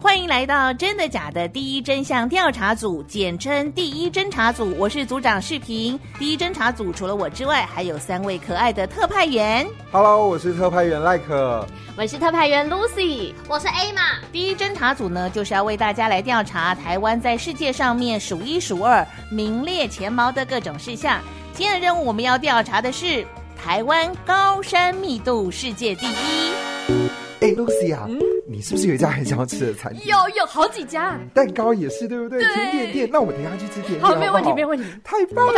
欢迎来到真的假的第一真相调查组，简称第一侦查组。我是组长视频。第一侦查组除了我之外，还有三位可爱的特派员。Hello，我是特派员赖可。我是特派员 Lucy。我是 A 玛。第一侦查组呢，就是要为大家来调查台湾在世界上面数一数二、名列前茅的各种事项。今天的任务，我们要调查的是台湾高山密度世界第一。哎，Lucy 啊，你是不是有一家很想要吃的餐厅？有，有好几家，蛋糕也是，对不对？甜点店，那我们等下去吃甜点。好，没有问题，没有问题。太棒了！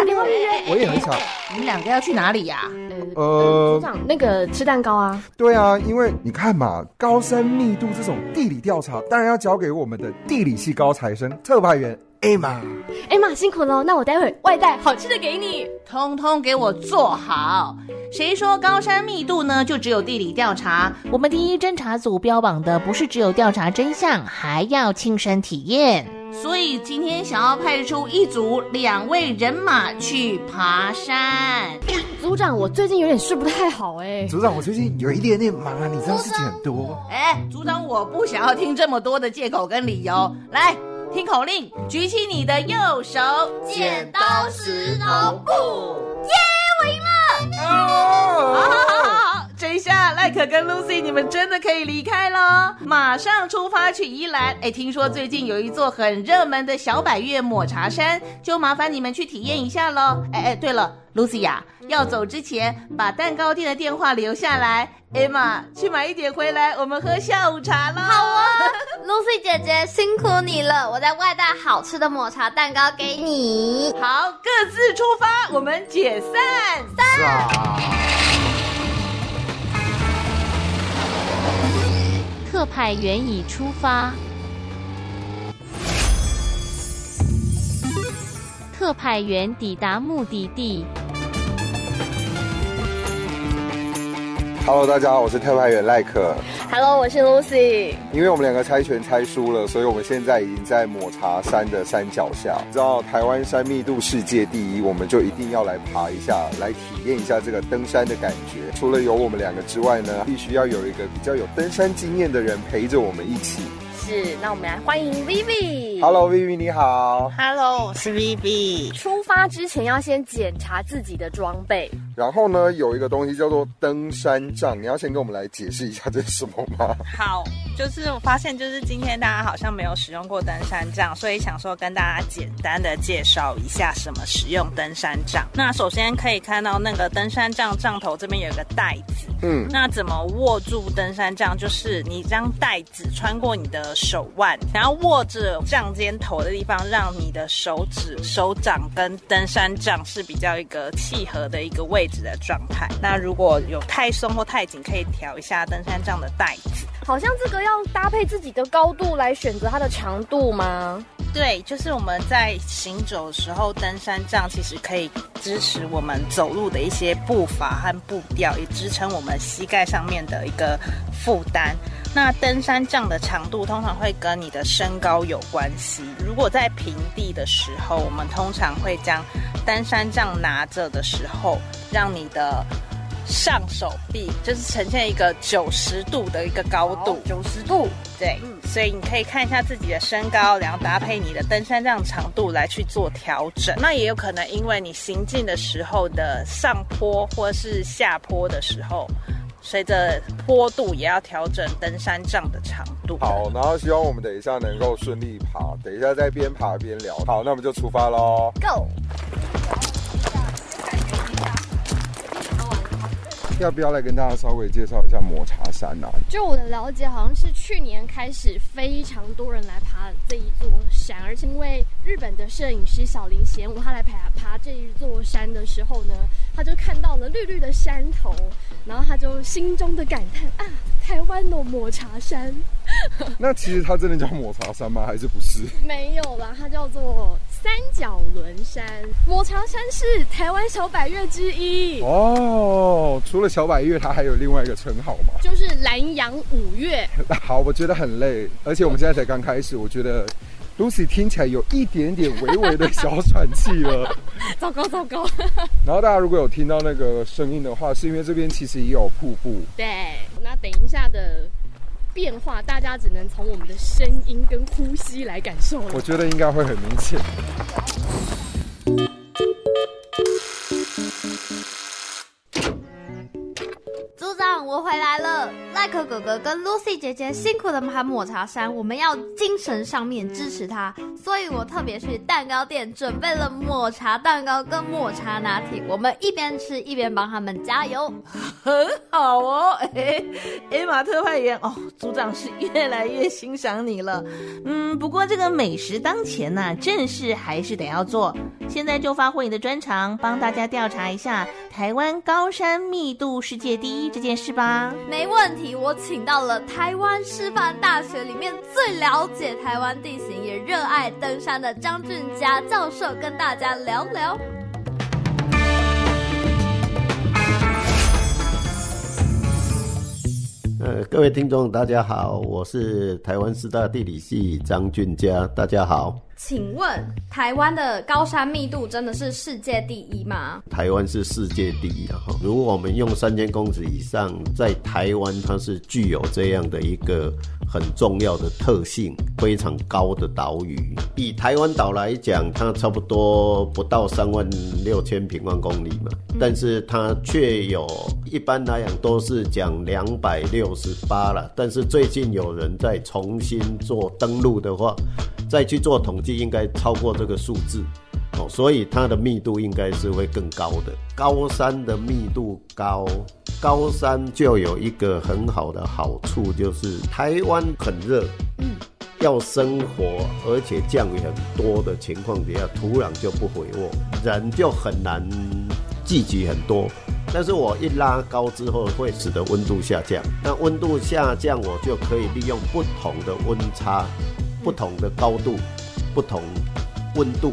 我也很想。你们两个要去哪里呀？呃，组长，那个吃蛋糕啊。对啊，因为你看嘛，高山密度这种地理调查，当然要交给我们的地理系高材生特派员。艾玛，艾玛辛苦了，那我待会外带好吃的给你，通通给我做好。谁说高山密度呢？就只有地理调查。我们第一侦查组标榜的不是只有调查真相，还要亲身体验。所以今天想要派出一组两位人马去爬山。组长，我最近有点睡不太好哎。组长，我最近有一点点忙啊，你知道事情很多。哎，组长，我不想要听这么多的借口跟理由，来。听口令，举起你的右手，剪刀石头布，耶！我赢了！好好这一下赖可跟 Lucy 你们真的可以离开了，马上出发去宜兰。哎，听说最近有一座很热门的小百岳抹茶山，就麻烦你们去体验一下喽。哎哎，对了，Lucy 呀，要走之前把蛋糕店的电话留下来。Emma，去买一点回来，我们喝下午茶了。好啊，Lucy 姐姐辛苦你了，我在外带好吃的抹茶蛋糕给你。好，各自出发，我们解散。散。特派员已出发。特派员抵达目的地。Hello，大家好，我是特派员赖克。Hello，我是 Lucy。因为我们两个猜拳猜输了，所以我们现在已经在抹茶山的山脚下。知道台湾山密度世界第一，我们就一定要来爬一下，来体验一下这个登山的感觉。除了有我们两个之外呢，必须要有一个比较有登山经验的人陪着我们一起。是，那我们来欢迎 Vivi。Hello，Vivi，你好。Hello，我是 Vivi。出发之前要先检查自己的装备。然后呢，有一个东西叫做登山杖，你要先跟我们来解释一下这是什么吗？好，就是我发现，就是今天大家好像没有使用过登山杖，所以想说跟大家简单的介绍一下什么使用登山杖。那首先可以看到那个登山杖杖头这边有一个带子，嗯，那怎么握住登山杖？就是你将带子穿过你的手腕，然后握着杖尖头的地方，让你的手指、手掌跟登山杖是比较一个契合的一个位置。的状态，那如果有太松或太紧，可以调一下登山杖的带子。好像这个要搭配自己的高度来选择它的长度吗？对，就是我们在行走的时候，登山杖其实可以支持我们走路的一些步伐和步调，也支撑我们膝盖上面的一个负担。那登山杖的长度通常会跟你的身高有关系。如果在平地的时候，我们通常会将登山杖拿着的时候，让你的上手臂就是呈现一个九十度的一个高度。九十度，对。所以你可以看一下自己的身高，然后搭配你的登山杖长度来去做调整。那也有可能因为你行进的时候的上坡或是下坡的时候。随着坡度也要调整登山杖的长度。好，然后希望我们等一下能够顺利爬，等一下再边爬边聊。好，那我们就出发喽。Go。要不要来跟大家稍微介绍一下抹茶山啊？就我的了解，好像是去年开始非常多人来爬这一座山，而且因为日本的摄影师小林贤武他来爬爬这一座山的时候呢，他就看到了绿绿的山头，然后他就心中的感叹啊，台湾的抹茶山。那其实它真的叫抹茶山吗？还是不是？没有啦，它叫做三角轮山。抹茶山是台湾小百岳之一哦。除了小百岳，它还有另外一个称号吗？就是南洋五岳。好，我觉得很累，而且我们现在才刚开始，我觉得 Lucy 听起来有一点点微微的小喘气了。糟 糕糟糕。然后大家如果有听到那个声音的话，是因为这边其实也有瀑布。对，那等一下的。变化，大家只能从我们的声音跟呼吸来感受了。我觉得应该会很明显。我回来了，赖克哥哥跟 Lucy 姐姐辛苦的爬抹茶山，我们要精神上面支持他，所以我特别去蛋糕店准备了抹茶蛋糕跟抹茶拿铁，我们一边吃一边帮他们加油，很好哦。哎，哎，马特派员哦，组长是越来越欣赏你了。嗯，不过这个美食当前呐，正事还是得要做。现在就发挥你的专长，帮大家调查一下台湾高山密度世界第一这件事吧。没问题，我请到了台湾师范大学里面最了解台湾地形也热爱登山的张俊佳教授，跟大家聊聊。呃，各位听众，大家好，我是台湾师大地理系张俊佳，大家好。请问台湾的高山密度真的是世界第一吗？台湾是世界第一的哈。如果我们用三千公尺以上，在台湾它是具有这样的一个很重要的特性，非常高的岛屿。以台湾岛来讲，它差不多不到三万六千平方公里嘛，但是它却有一般来讲都是讲两百六十八了。但是最近有人在重新做登录的话，再去做统计。应该超过这个数字，哦，所以它的密度应该是会更高的。高山的密度高，高山就有一个很好的好处，就是台湾很热，嗯，要生活，而且降雨很多的情况底下，土壤就不肥沃，人就很难聚集很多。但是我一拉高之后，会使得温度下降。那温度下降，我就可以利用不同的温差、不同的高度。不同温度，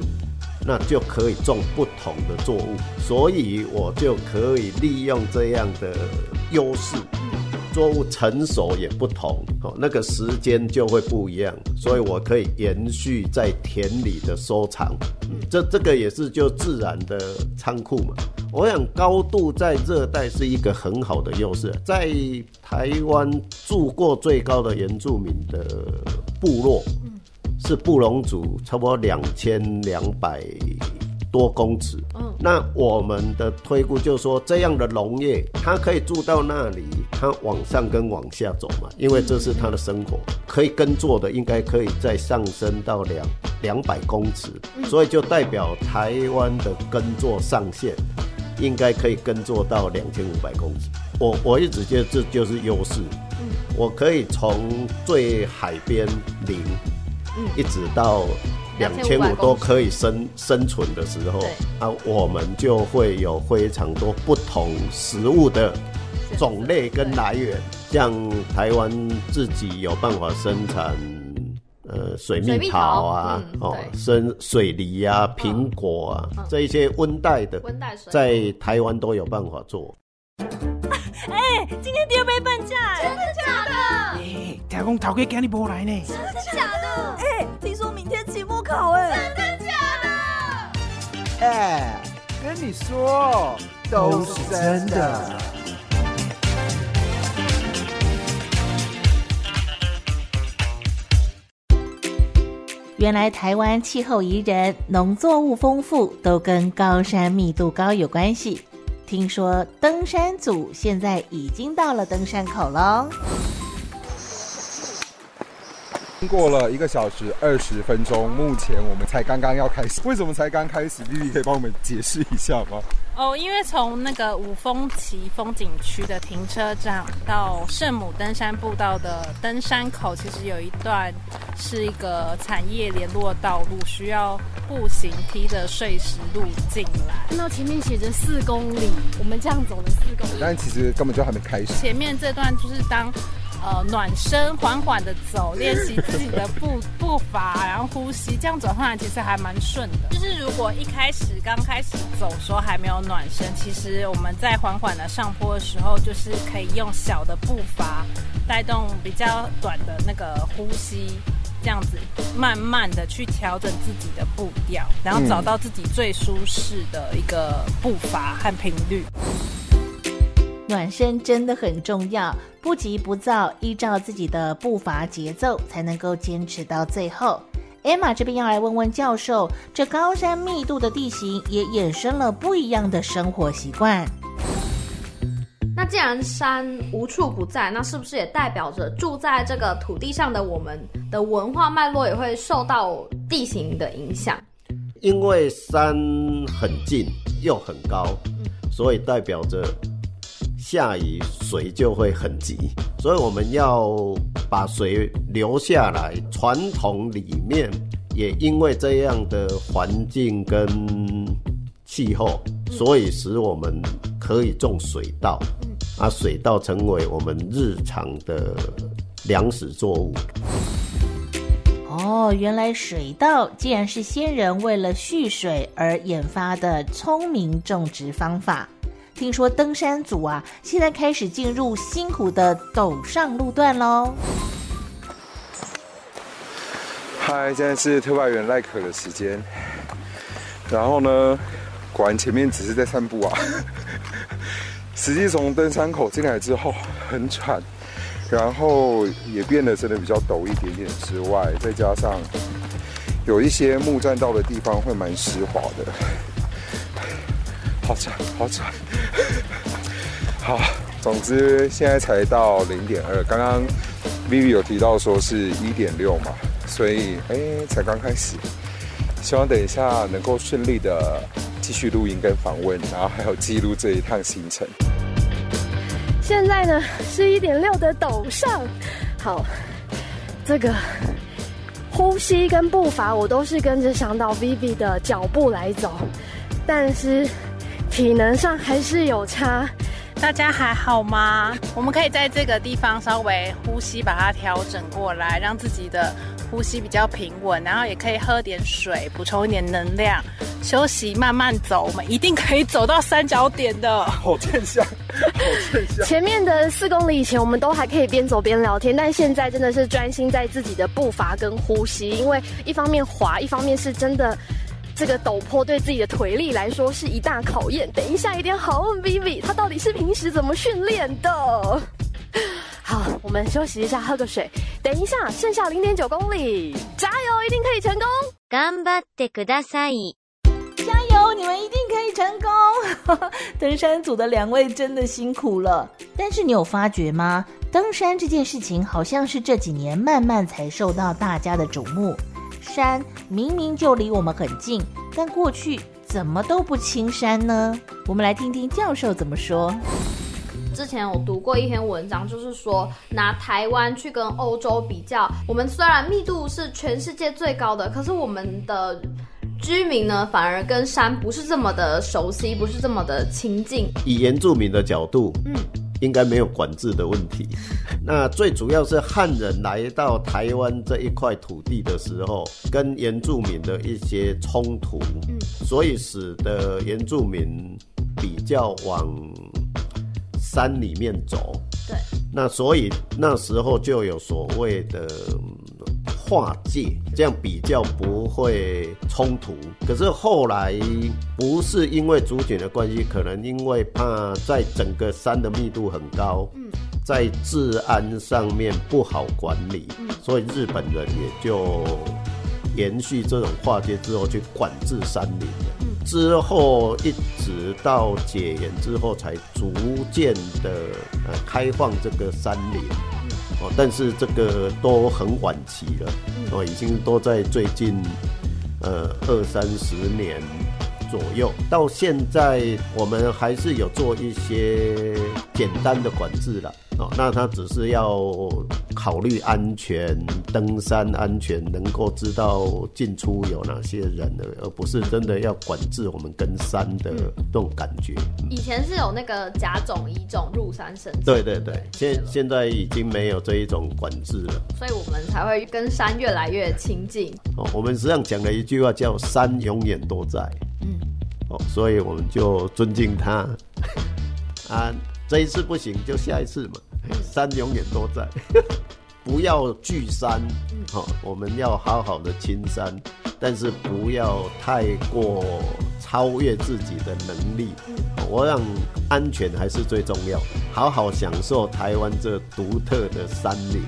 那就可以种不同的作物，所以我就可以利用这样的优势，作物成熟也不同，哦，那个时间就会不一样，所以我可以延续在田里的收藏，这这个也是就自然的仓库嘛。我想高度在热带是一个很好的优势，在台湾住过最高的原住民的部落。是布隆族，差不多两千两百多公尺。嗯，那我们的推估就是说，这样的农业，它可以住到那里，它往上跟往下走嘛，因为这是它的生活。可以耕作的，应该可以再上升到两两百公尺，所以就代表台湾的耕作上限，应该可以耕作到两千五百公尺。我我一直觉得这就是优势。嗯，我可以从最海边零。一直到两千五都可以生生存的时候，啊，我们就会有非常多不同食物的种类跟来源。像台湾自己有办法生产，呃，水蜜桃啊，哦，生水梨啊，苹果啊，这一些温带的，在台湾都有办法做。哎，今天第二杯半价，真的假的？哎，听讲头家今日无来呢，真的假的？真的假的？哎，跟你说，都是真的。原来台湾气候宜人，农作物丰富，都跟高山密度高有关系。听说登山组现在已经到了登山口喽。经过了一个小时二十分钟，目前我们才刚刚要开始。为什么才刚开始？B B 可以帮我们解释一下吗？哦，因为从那个五峰旗风景区的停车场到圣母登山步道的登山口，其实有一段是一个产业联络道路，需要步行梯的碎石路进来。看到前面写着四公里，我们这样走了四公里，但其实根本就还没开始。前面这段就是当。呃，暖身，缓缓的走，练习自己的步 步伐，然后呼吸，这样走上来其实还蛮顺的。就是如果一开始刚开始走的时候还没有暖身，其实我们在缓缓的上坡的时候，就是可以用小的步伐带动比较短的那个呼吸，这样子慢慢的去调整自己的步调，然后找到自己最舒适的一个步伐和频率。暖身真的很重要，不急不躁，依照自己的步伐节奏，才能够坚持到最后。艾玛这边要来问问教授，这高山密度的地形也衍生了不一样的生活习惯。那既然山无处不在，那是不是也代表着住在这个土地上的我们的文化脉络也会受到地形的影响？因为山很近又很高，所以代表着。下雨水就会很急，所以我们要把水留下来。传统里面也因为这样的环境跟气候，所以使我们可以种水稻，啊，水稻成为我们日常的粮食作物。哦，原来水稻竟然是先人为了蓄水而研发的聪明种植方法。听说登山组啊，现在开始进入辛苦的陡上路段喽。嗨，现在是特派员赖可的时间。然后呢，果然前面只是在散步啊。实际从登山口进来之后很喘，然后也变得真的比较陡一点点之外，再加上有一些木栈道的地方会蛮湿滑的。好喘，好喘。好，总之现在才到零点二，刚刚 Vivi 有提到说是一点六嘛，所以哎，才刚开始。希望等一下能够顺利的继续录音跟访问，然后还有记录这一趟行程。现在呢是一点六的陡上，好，这个呼吸跟步伐我都是跟着向导 Vivi 的脚步来走，但是。体能上还是有差，大家还好吗？我们可以在这个地方稍微呼吸，把它调整过来，让自己的呼吸比较平稳，然后也可以喝点水，补充一点能量，休息，慢慢走，我们一定可以走到三角点的。好正向，好正向。前面的四公里以前，我们都还可以边走边聊天，但现在真的是专心在自己的步伐跟呼吸，因为一方面滑，一方面是真的。这个陡坡对自己的腿力来说是一大考验。等一下一定好问 Vivi，他到底是平时怎么训练的？好，我们休息一下，喝个水。等一下，剩下零点九公里，加油，一定可以成功！頑張ってください。加油，你们一定可以成功！登山组的两位真的辛苦了。但是你有发觉吗？登山这件事情好像是这几年慢慢才受到大家的瞩目。 山明明就离我们很近，但过去怎么都不青山呢？我们来听听教授怎么说。之前我读过一篇文章，就是说拿台湾去跟欧洲比较，我们虽然密度是全世界最高的，可是我们的居民呢，反而跟山不是这么的熟悉，不是这么的亲近。以原住民的角度，嗯。应该没有管制的问题。那最主要是汉人来到台湾这一块土地的时候，跟原住民的一些冲突，所以使得原住民比较往山里面走。对。那所以那时候就有所谓的。划界，这样比较不会冲突。可是后来不是因为族群的关系，可能因为怕在整个山的密度很高，在治安上面不好管理，所以日本人也就延续这种划界之后去管制山林。之后一直到解严之后，才逐渐的呃开放这个山林。哦，但是这个都很晚期了，哦，已经都在最近呃二三十年左右，到现在我们还是有做一些简单的管制了。哦，那它只是要考虑安全、登山安全，能够知道进出有哪些人，而不是真的要管制我们跟山的这种感觉。以前是有那个甲种、乙种入山申请，对对对，现现在已经没有这一种管制了，所以我们才会跟山越来越亲近。哦，我们实际上讲了一句话叫“山永远都在”，嗯，哦，所以我们就尊敬它 啊。这一次不行，就下一次嘛。山永远都在，不要聚山，好，我们要好好的青山，但是不要太过超越自己的能力。我让安全还是最重要，好好享受台湾这独特的山林。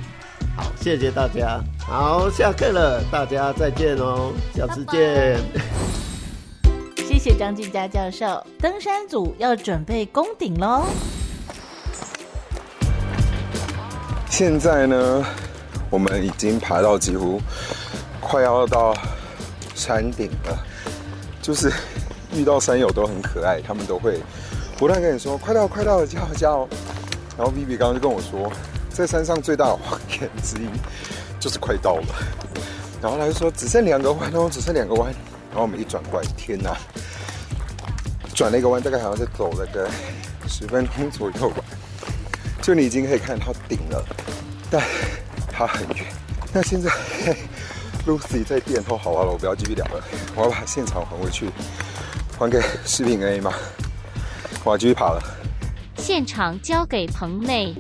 好，谢谢大家。好，下课了，大家再见哦，下次见。谢谢张静佳教授，登山组要准备攻顶喽。现在呢，我们已经爬到几乎快要到山顶了。就是遇到山友都很可爱，他们都会不断跟你说：“快到，快到，加油，加油！”然后 Vivi 刚刚就跟我说，在山上最大的谎言之一就是快到了。然后他就说：“只剩两个弯哦，只剩两个弯。”然后我们一转过来，天哪！转了一个弯，大概好像是走了个十分钟左右吧。就你已经可以看到顶了，但它很远。那现在 Lucy 在殿后，好了，我不要继续聊了，我要把现场还回去，还给视频 A 吗？我要继续爬了。现场交给棚内。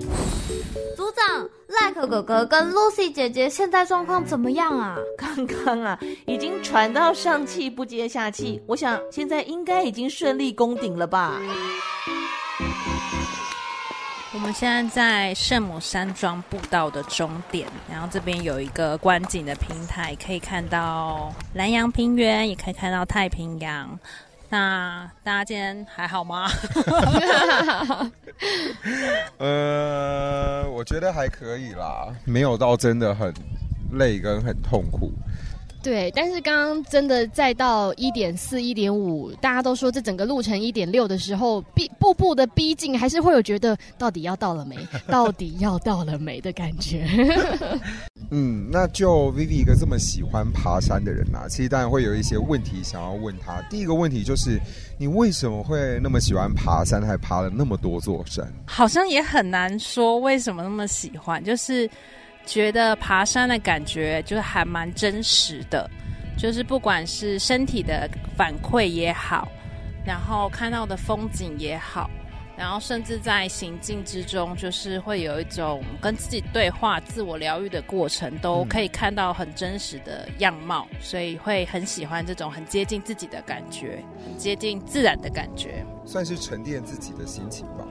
组长，赖可哥哥跟 Lucy 姐姐现在状况怎么样啊？刚刚啊，已经传到上气不接下气，我想现在应该已经顺利攻顶了吧。我们现在在圣母山庄步道的终点，然后这边有一个观景的平台，可以看到南洋平原，也可以看到太平洋。那大家今天还好吗？呃，我觉得还可以啦，没有到真的很累跟很痛苦。对，但是刚刚真的再到一点四、一点五，大家都说这整个路程一点六的时候，逼步步的逼近，还是会有觉得到底要到了没？到底要到了没的感觉。嗯，那就 Vivi 一个这么喜欢爬山的人啊，其实当然会有一些问题想要问他。第一个问题就是，你为什么会那么喜欢爬山，还爬了那么多座山？好像也很难说为什么那么喜欢，就是。觉得爬山的感觉就是还蛮真实的，就是不管是身体的反馈也好，然后看到的风景也好，然后甚至在行进之中，就是会有一种跟自己对话、自我疗愈的过程，都可以看到很真实的样貌，所以会很喜欢这种很接近自己的感觉，很接近自然的感觉，算是沉淀自己的心情吧。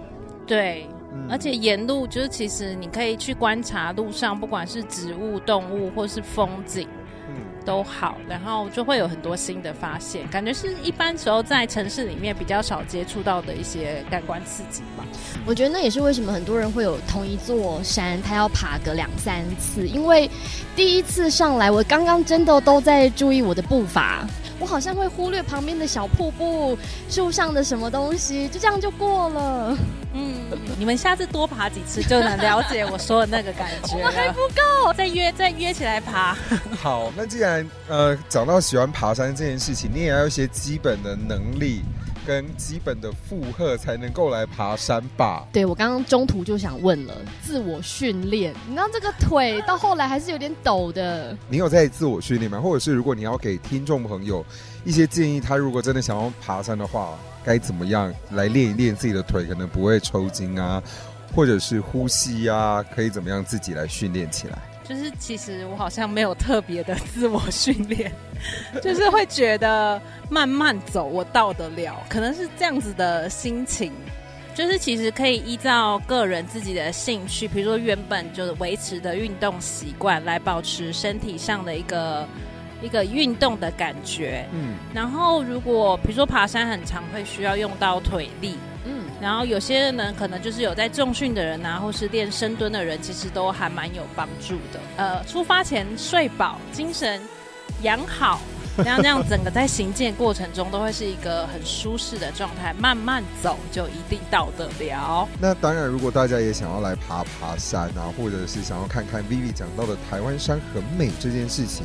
对。而且沿路就是，其实你可以去观察路上，不管是植物、动物或是风景，嗯，都好，然后就会有很多新的发现，感觉是一般时候在城市里面比较少接触到的一些感官刺激吧。我觉得那也是为什么很多人会有同一座山，他要爬个两三次，因为第一次上来，我刚刚真的都在注意我的步伐。我好像会忽略旁边的小瀑布、树上的什么东西，就这样就过了。嗯，你们下次多爬几次就能了解我说的那个感觉。我还不够，再约再约起来爬。好，那既然呃讲到喜欢爬山这件事情，你也要一些基本的能力。跟基本的负荷才能够来爬山吧。对我刚刚中途就想问了，自我训练，你知道这个腿到后来还是有点抖的。你有在自我训练吗？或者是如果你要给听众朋友一些建议，他如果真的想要爬山的话，该怎么样来练一练自己的腿，可能不会抽筋啊，或者是呼吸啊，可以怎么样自己来训练起来？就是其实我好像没有特别的自我训练，就是会觉得慢慢走我到得了，可能是这样子的心情。就是其实可以依照个人自己的兴趣，比如说原本就是维持的运动习惯，来保持身体上的一个一个运动的感觉。嗯，然后如果比如说爬山很长，会需要用到腿力。嗯。然后有些人呢，可能就是有在重训的人啊，或是练深蹲的人，其实都还蛮有帮助的。呃，出发前睡饱，精神养好，然后这样整个在行进过程中都会是一个很舒适的状态，慢慢走就一定到得了。那当然，如果大家也想要来爬爬山啊，或者是想要看看 Vivi 讲到的台湾山很美这件事情。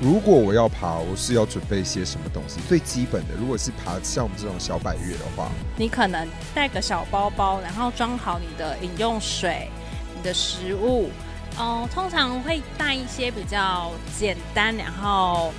如果我要爬，我是要准备些什么东西？最基本的，如果是爬像我们这种小百越的话，你可能带个小包包，然后装好你的饮用水、你的食物。哦，通常会带一些比较简单，然后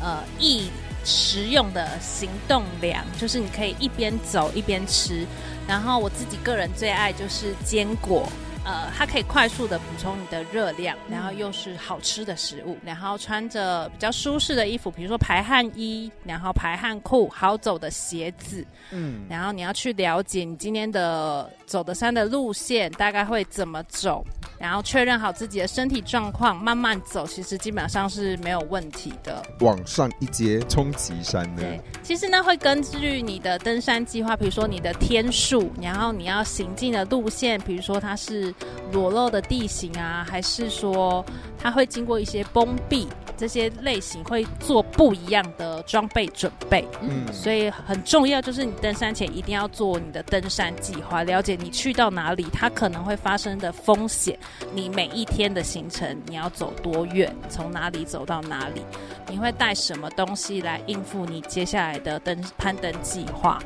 呃易食用的行动粮，就是你可以一边走一边吃。然后我自己个人最爱就是坚果。呃，它可以快速的补充你的热量，然后又是好吃的食物，然后穿着比较舒适的衣服，比如说排汗衣，然后排汗裤，好走的鞋子，嗯，然后你要去了解你今天的走的山的路线大概会怎么走。然后确认好自己的身体状况，慢慢走，其实基本上是没有问题的。往上一阶冲级山呢？对，其实呢会根据你的登山计划，比如说你的天数，然后你要行进的路线，比如说它是裸露的地形啊，还是说它会经过一些崩壁。这些类型会做不一样的装备准备，嗯，所以很重要就是你登山前一定要做你的登山计划，了解你去到哪里，它可能会发生的风险，你每一天的行程你要走多远，从哪里走到哪里，你会带什么东西来应付你接下来的登攀登计划，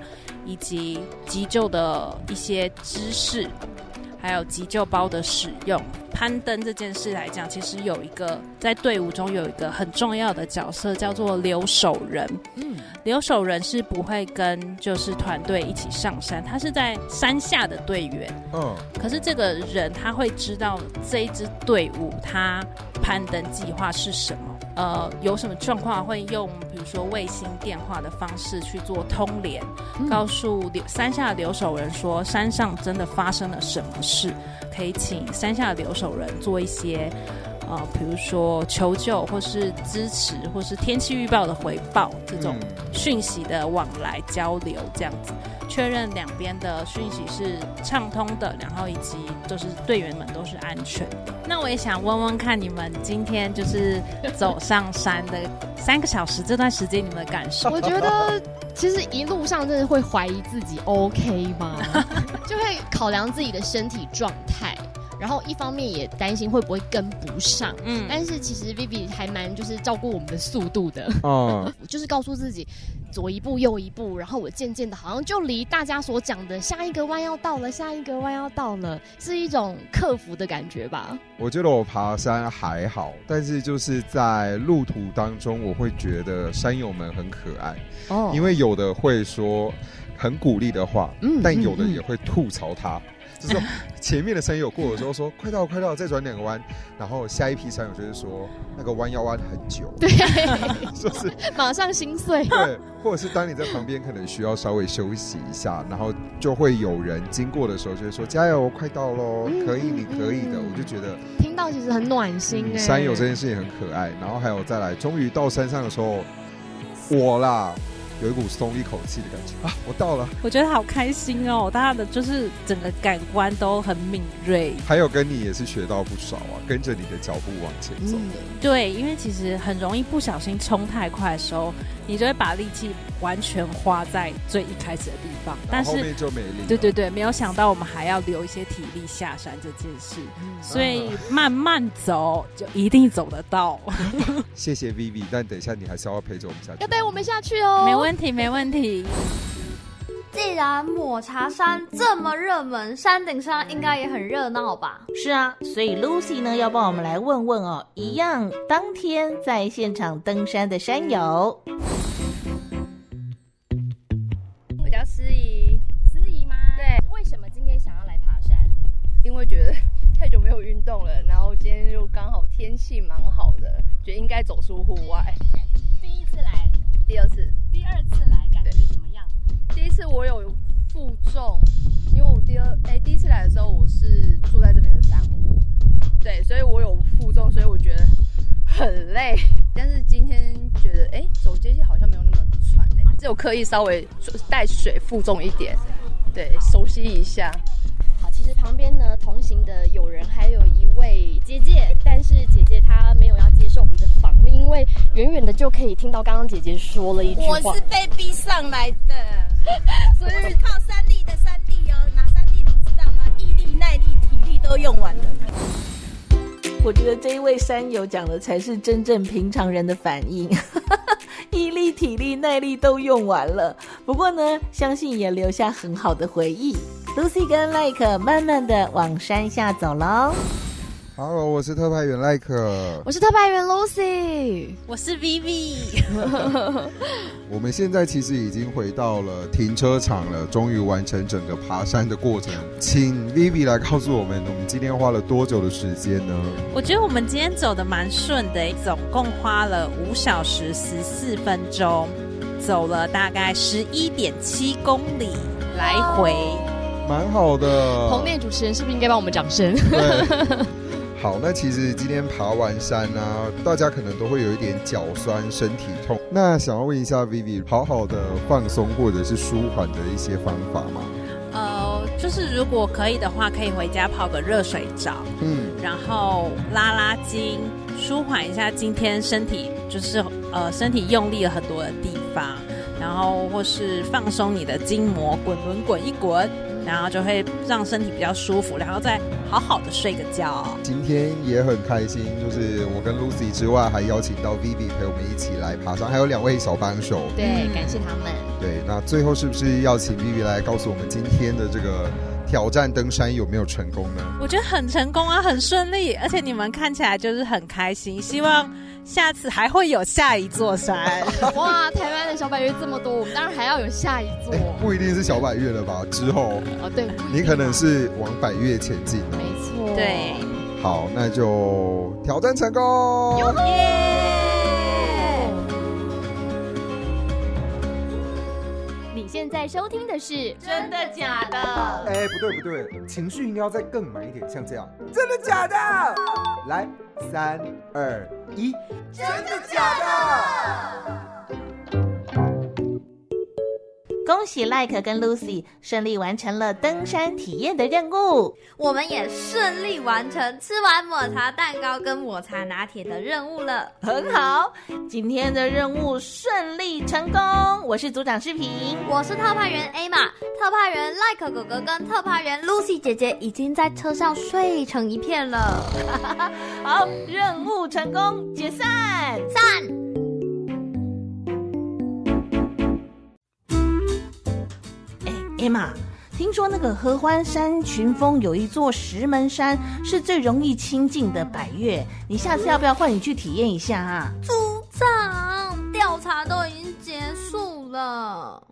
以及急救的一些知识。还有急救包的使用，攀登这件事来讲，其实有一个在队伍中有一个很重要的角色，叫做留守人。嗯，留守人是不会跟就是团队一起上山，他是在山下的队员。嗯，可是这个人他会知道这一支队伍他攀登计划是什么。呃，有什么状况会用，比如说卫星电话的方式去做通联，告诉留山下的留守人说山上真的发生了什么事，可以请山下的留守人做一些，呃，比如说求救或是支持，或是天气预报的回报这种讯息的往来交流，这样子。确认两边的讯息是畅通的，然后以及就是队员们都是安全的。那我也想问问看，你们今天就是走上山的三个小时这段时间，你们的感受？我觉得其实一路上真的会怀疑自己 OK 吗？就会考量自己的身体状态。然后一方面也担心会不会跟不上，嗯，但是其实 Vivi 还蛮就是照顾我们的速度的，哦，就是告诉自己左一步右一步，然后我渐渐的好像就离大家所讲的下一个弯要到了，下一个弯要到了，是一种克服的感觉吧。我觉得我爬山还好，但是就是在路途当中，我会觉得山友们很可爱，哦，因为有的会说很鼓励的话，嗯，但有的也会吐槽他。就是前面的山友过的时候说快到快到，再转两个弯，然后下一批山友就是说那个弯要弯很久，对，就是 马上心碎，对，或者是当你在旁边可能需要稍微休息一下，然后就会有人经过的时候就会说加油，快到喽，可以，你可以的，我就觉得听到其实很暖心哎，山友这件事情很可爱，然后还有再来，终于到山上的时候，我啦。有一股松一口气的感觉啊！我到了，我觉得好开心哦！大家的就是整个感官都很敏锐，还有跟你也是学到不少啊，跟着你的脚步往前走的。对，因为其实很容易不小心冲太快的时候，你就会把力气完全花在最一开始的地方，但是后面就没力。对对对，没有想到我们还要留一些体力下山这件事，所以慢慢走就一定走得到。谢谢 Vivi，但等一下你还是要陪着我们下去，要带我们下去哦，没问题，没问题。既然抹茶山这么热门，山顶上应该也很热闹吧？是啊，所以 Lucy 呢要帮我们来问问哦，一样当天在现场登山的山友。有运动了，然后今天又刚好天气蛮好的，觉得应该走出户外。第一次来，第二次，第二次来，感觉怎么样？第一次我有负重，因为我第二哎第一次来的时候我是住在这边的山屋，对，所以我有负重，所以我觉得很累。但是今天觉得哎走阶梯好像没有那么喘嘞，只有刻意稍微带水负重一点，对，熟悉一下。实旁边呢同行的友人还有一位姐姐，但是姐姐她没有要接受我们的访问，因为远远的就可以听到刚刚姐姐说了一句话。我是被逼上来的，所以靠三力的三力哦，哪三力你知道吗？毅力、耐力、体力都用完了。我觉得这一位山友讲的才是真正平常人的反应，毅力、体力、耐力都用完了。不过呢，相信也留下很好的回忆。Lucy 跟 Like 慢慢的往山下走喽。Hello，我是特派员赖可，我是特派员 Lucy，我是 Vivi。我们现在其实已经回到了停车场了，终于完成整个爬山的过程。请 Vivi 来告诉我们，我们今天花了多久的时间呢？我觉得我们今天走的蛮顺的，总共花了五小时十四分钟，走了大概十一点七公里来回，蛮好的。棚内主持人是不是应该帮我们掌声？对。好，那其实今天爬完山啊，大家可能都会有一点脚酸、身体痛。那想要问一下 Vivi，好好的放松或者是舒缓的一些方法吗？呃，就是如果可以的话，可以回家泡个热水澡，嗯，然后拉拉筋，舒缓一下今天身体就是呃身体用力了很多的地方，然后或是放松你的筋膜，滚轮滚一滚。然后就会让身体比较舒服，然后再好好的睡个觉。今天也很开心，就是我跟 Lucy 之外，还邀请到 Vivi 陪我们一起来爬山，还有两位小帮手。对，感谢他们。对，那最后是不是要请 Vivi 来告诉我们今天的这个挑战登山有没有成功呢？我觉得很成功啊，很顺利，而且你们看起来就是很开心，希望。下次还会有下一座山 哇！台湾的小百岳这么多，我们当然还要有下一座。不一定是小百岳了吧？之后哦，对，你可能是往百岳前进。没错，对。好，那就挑战成功！你现在收听的是真的假的？哎，不对不对，情绪应该要再更满一点，像这样。真的假的？来。三二一，真的假的？恭喜 Like 跟 Lucy 顺利完成了登山体验的任务，我们也顺利完成吃完抹茶蛋糕跟抹茶拿铁的任务了。很好，今天的任务顺利成功。我是组长视频，我是特派员 A 玛，特派员 Like 哥哥跟特派员 Lucy 姐姐已经在车上睡成一片了。好，任务成功，解散，散。天嘛，听说那个合欢山群峰有一座石门山是最容易清净的百岳，你下次要不要换你去体验一下啊？组长，调查都已经结束了。